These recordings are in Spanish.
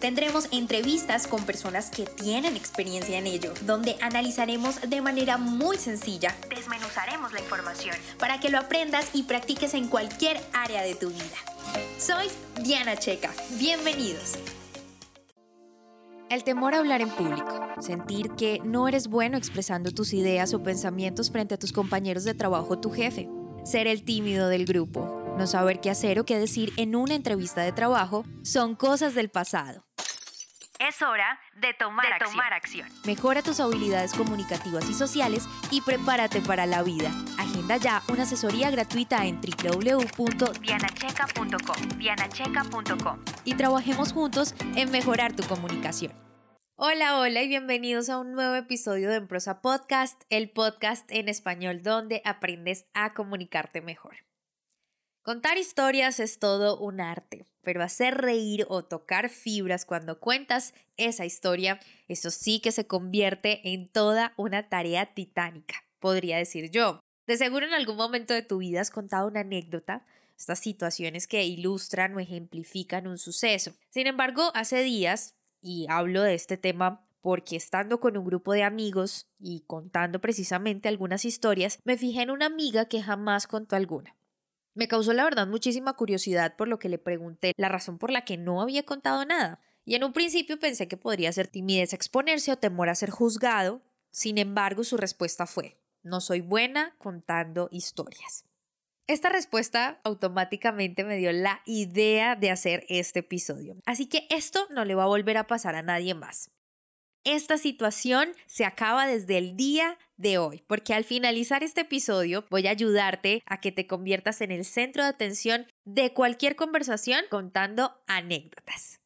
Tendremos entrevistas con personas que tienen experiencia en ello, donde analizaremos de manera muy sencilla, desmenuzaremos la información para que lo aprendas y practiques en cualquier área de tu vida. Soy Diana Checa. Bienvenidos. El temor a hablar en público, sentir que no eres bueno expresando tus ideas o pensamientos frente a tus compañeros de trabajo o tu jefe, ser el tímido del grupo, no saber qué hacer o qué decir en una entrevista de trabajo, son cosas del pasado. Es hora de tomar, tomar acción. Mejora tus habilidades comunicativas y sociales y prepárate para la vida. Agenda ya una asesoría gratuita en www.dianacheca.com. Dianacheca.com. Y trabajemos juntos en mejorar tu comunicación. Hola, hola y bienvenidos a un nuevo episodio de Emprosa Podcast, el podcast en español donde aprendes a comunicarte mejor. Contar historias es todo un arte, pero hacer reír o tocar fibras cuando cuentas esa historia, eso sí que se convierte en toda una tarea titánica, podría decir yo. De seguro en algún momento de tu vida has contado una anécdota, estas situaciones que ilustran o ejemplifican un suceso. Sin embargo, hace días, y hablo de este tema porque estando con un grupo de amigos y contando precisamente algunas historias, me fijé en una amiga que jamás contó alguna. Me causó la verdad muchísima curiosidad por lo que le pregunté la razón por la que no había contado nada. Y en un principio pensé que podría ser timidez exponerse o temor a ser juzgado. Sin embargo, su respuesta fue, no soy buena contando historias. Esta respuesta automáticamente me dio la idea de hacer este episodio. Así que esto no le va a volver a pasar a nadie más. Esta situación se acaba desde el día de hoy, porque al finalizar este episodio voy a ayudarte a que te conviertas en el centro de atención de cualquier conversación contando anécdotas.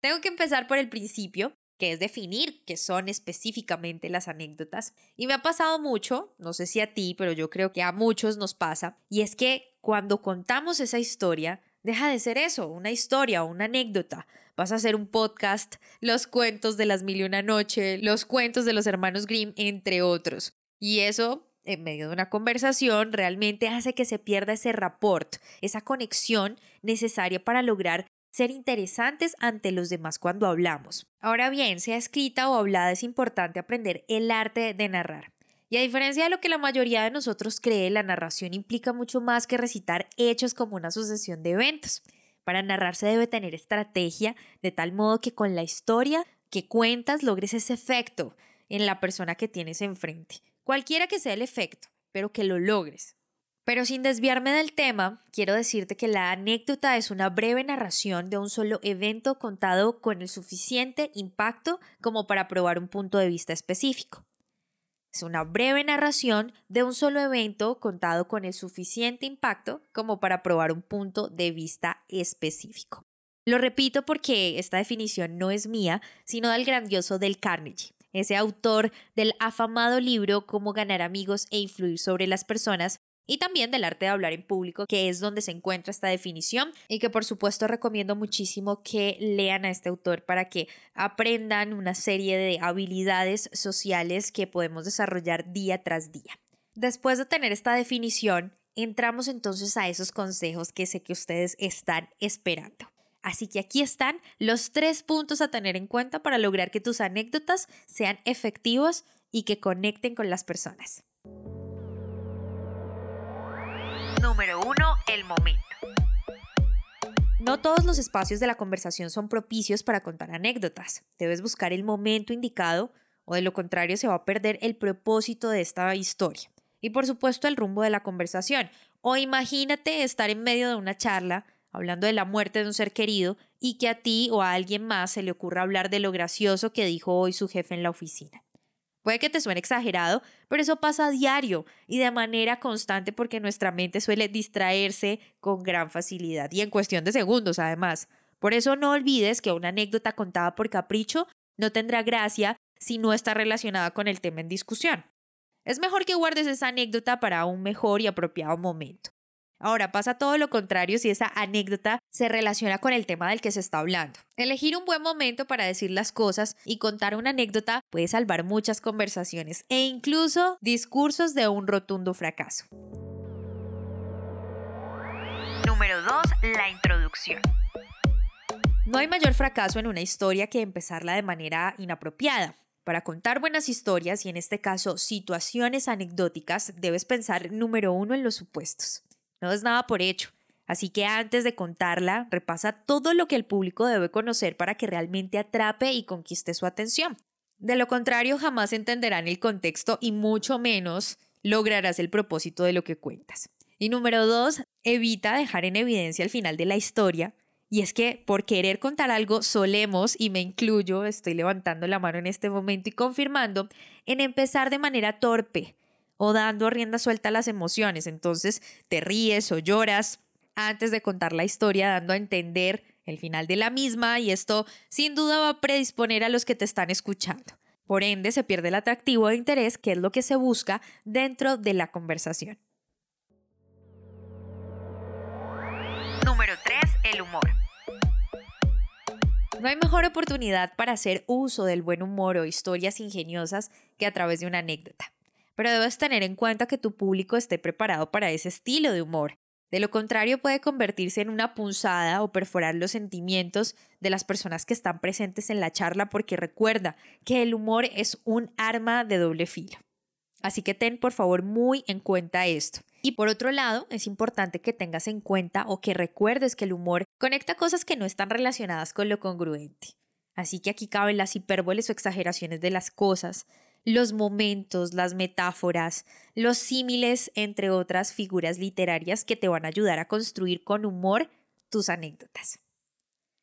Tengo que empezar por el principio, que es definir qué son específicamente las anécdotas. Y me ha pasado mucho, no sé si a ti, pero yo creo que a muchos nos pasa, y es que cuando contamos esa historia, deja de ser eso, una historia o una anécdota vas a hacer un podcast, los cuentos de las mil y una noche, los cuentos de los hermanos Grimm, entre otros. Y eso en medio de una conversación realmente hace que se pierda ese rapport, esa conexión necesaria para lograr ser interesantes ante los demás cuando hablamos. Ahora bien, sea escrita o hablada, es importante aprender el arte de narrar. Y a diferencia de lo que la mayoría de nosotros cree, la narración implica mucho más que recitar hechos como una sucesión de eventos. Para narrar se debe tener estrategia de tal modo que con la historia que cuentas logres ese efecto en la persona que tienes enfrente. Cualquiera que sea el efecto, pero que lo logres. Pero sin desviarme del tema, quiero decirte que la anécdota es una breve narración de un solo evento contado con el suficiente impacto como para probar un punto de vista específico. Es una breve narración de un solo evento contado con el suficiente impacto como para probar un punto de vista específico. Lo repito porque esta definición no es mía, sino del grandioso Del Carnegie, ese autor del afamado libro Cómo ganar amigos e influir sobre las personas, y también del arte de hablar en público, que es donde se encuentra esta definición y que por supuesto recomiendo muchísimo que lean a este autor para que aprendan una serie de habilidades sociales que podemos desarrollar día tras día. Después de tener esta definición, entramos entonces a esos consejos que sé que ustedes están esperando. Así que aquí están los tres puntos a tener en cuenta para lograr que tus anécdotas sean efectivos y que conecten con las personas. Número 1. El momento. No todos los espacios de la conversación son propicios para contar anécdotas. Debes buscar el momento indicado o de lo contrario se va a perder el propósito de esta historia. Y por supuesto el rumbo de la conversación. O imagínate estar en medio de una charla hablando de la muerte de un ser querido y que a ti o a alguien más se le ocurra hablar de lo gracioso que dijo hoy su jefe en la oficina. Puede que te suene exagerado, pero eso pasa a diario y de manera constante porque nuestra mente suele distraerse con gran facilidad y en cuestión de segundos además. Por eso no olvides que una anécdota contada por capricho no tendrá gracia si no está relacionada con el tema en discusión. Es mejor que guardes esa anécdota para un mejor y apropiado momento. Ahora pasa todo lo contrario si esa anécdota se relaciona con el tema del que se está hablando. Elegir un buen momento para decir las cosas y contar una anécdota puede salvar muchas conversaciones e incluso discursos de un rotundo fracaso. Número 2. La introducción. No hay mayor fracaso en una historia que empezarla de manera inapropiada. Para contar buenas historias y en este caso situaciones anecdóticas, debes pensar número uno en los supuestos. No es nada por hecho. Así que antes de contarla, repasa todo lo que el público debe conocer para que realmente atrape y conquiste su atención. De lo contrario, jamás entenderán el contexto y mucho menos lograrás el propósito de lo que cuentas. Y número dos, evita dejar en evidencia al final de la historia. Y es que por querer contar algo solemos, y me incluyo, estoy levantando la mano en este momento y confirmando, en empezar de manera torpe, o dando rienda suelta a las emociones. Entonces te ríes o lloras antes de contar la historia, dando a entender el final de la misma y esto sin duda va a predisponer a los que te están escuchando. Por ende, se pierde el atractivo de interés, que es lo que se busca dentro de la conversación. Número 3. El humor. No hay mejor oportunidad para hacer uso del buen humor o historias ingeniosas que a través de una anécdota pero debes tener en cuenta que tu público esté preparado para ese estilo de humor. De lo contrario, puede convertirse en una punzada o perforar los sentimientos de las personas que están presentes en la charla porque recuerda que el humor es un arma de doble filo. Así que ten por favor muy en cuenta esto. Y por otro lado, es importante que tengas en cuenta o que recuerdes que el humor conecta cosas que no están relacionadas con lo congruente. Así que aquí caben las hipérboles o exageraciones de las cosas, los momentos, las metáforas, los símiles, entre otras figuras literarias que te van a ayudar a construir con humor tus anécdotas.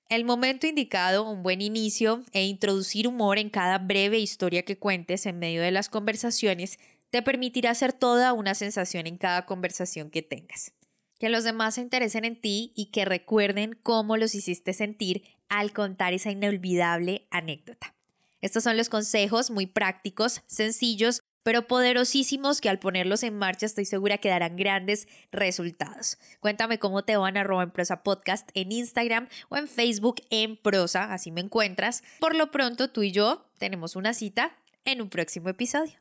El momento indicado, un buen inicio e introducir humor en cada breve historia que cuentes en medio de las conversaciones te permitirá hacer toda una sensación en cada conversación que tengas. Que los demás se interesen en ti y que recuerden cómo los hiciste sentir al contar esa inolvidable anécdota. Estos son los consejos muy prácticos, sencillos, pero poderosísimos que al ponerlos en marcha estoy segura que darán grandes resultados. Cuéntame cómo te van a arroba en prosa podcast en Instagram o en Facebook en prosa, así me encuentras. Por lo pronto tú y yo tenemos una cita en un próximo episodio.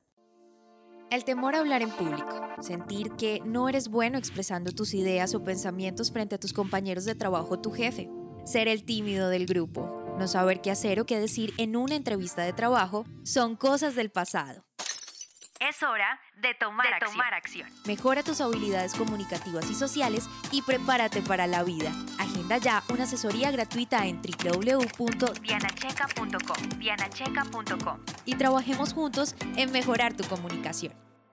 El temor a hablar en público, sentir que no eres bueno expresando tus ideas o pensamientos frente a tus compañeros de trabajo o tu jefe, ser el tímido del grupo, no saber qué hacer o qué decir en una entrevista de trabajo son cosas del pasado. Es hora de tomar, acción. Mejora tus habilidades comunicativas y sociales y prepárate para la vida. Agenda ya una asesoría gratuita en www.dianacheca.com. Y trabajemos juntos en mejorar tu comunicación.